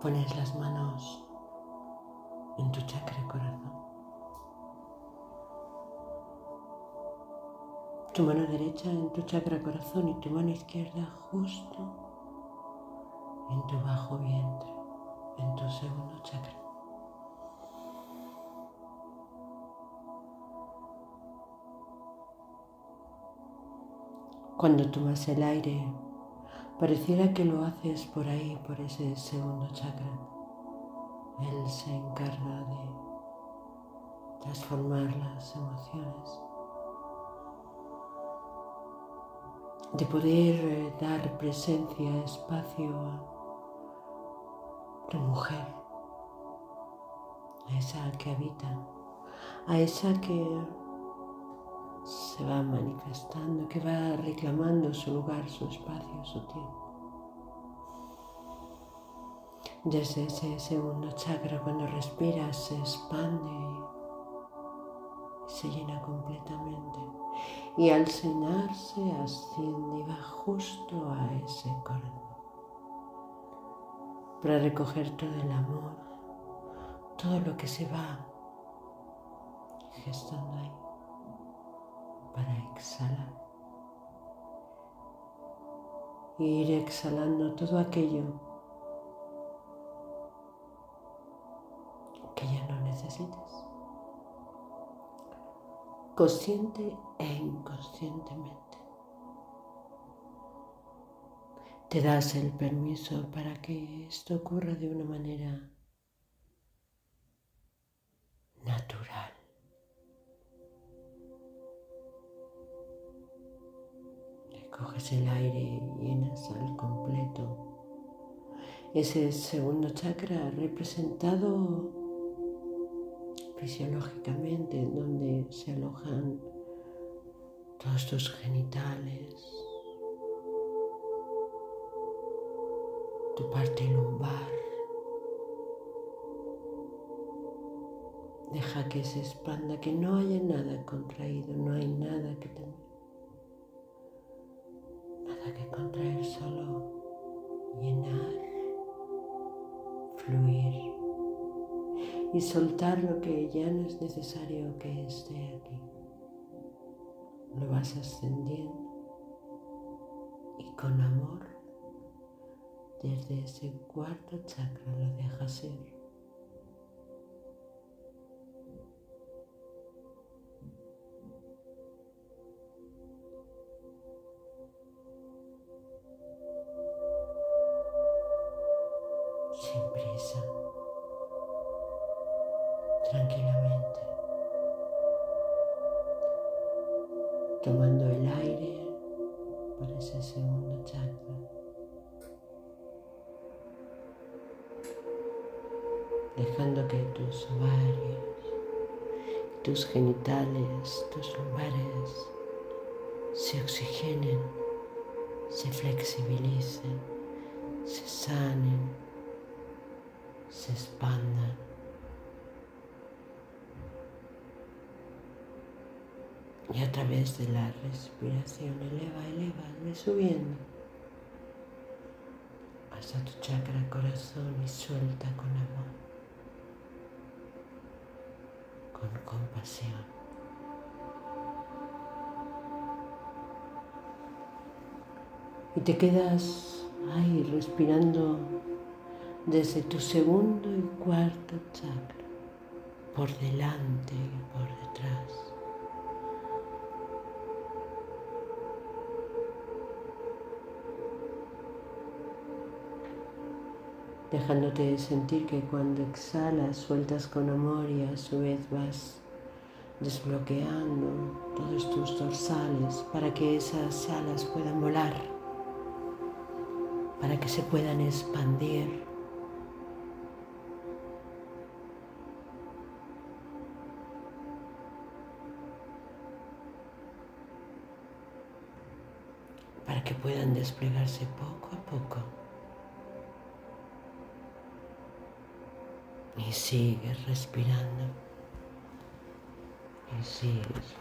Pones las manos en tu chakra corazón. Tu mano derecha en tu chakra corazón y tu mano izquierda justo en tu bajo vientre, en tu segundo chakra. Cuando tomas el aire, pareciera que lo haces por ahí, por ese segundo chakra. Él se encarga de transformar las emociones, de poder eh, dar presencia, espacio a tu mujer, a esa que habita, a esa que se va manifestando, que va reclamando su lugar, su espacio, su tiempo. Desde ese segundo chakra, cuando respiras, se expande y se llena completamente. Y al cenarse, asciende y va justo a ese corazón para recoger todo el amor, todo lo que se va gestando ahí para exhalar. Ir exhalando todo aquello que ya no necesitas. Consciente e inconscientemente. Te das el permiso para que esto ocurra de una manera Coges el aire y llenas al completo. Ese segundo chakra representado fisiológicamente, en donde se alojan todos tus genitales, tu parte lumbar. Deja que se expanda, que no haya nada contraído, no hay nada que que contraer, solo llenar, fluir y soltar lo que ya no es necesario que esté aquí. Lo vas ascendiendo y con amor desde ese cuarto chakra lo dejas ser. tranquilamente, tomando el aire por ese segundo chakra. Dejando que tus ovarios, tus genitales, tus lumbares se oxigenen, se flexibilicen, se sanen, se expandan. Y a través de la respiración eleva, eleva, ve subiendo hasta tu chakra corazón y suelta con amor, con compasión. Y te quedas ahí respirando desde tu segundo y cuarto chakra, por delante y por detrás. dejándote sentir que cuando exhalas sueltas con amor y a su vez vas desbloqueando todos tus dorsales para que esas alas puedan volar, para que se puedan expandir. Para que puedan desplegarse poco a poco. y sigues respirando y sigues.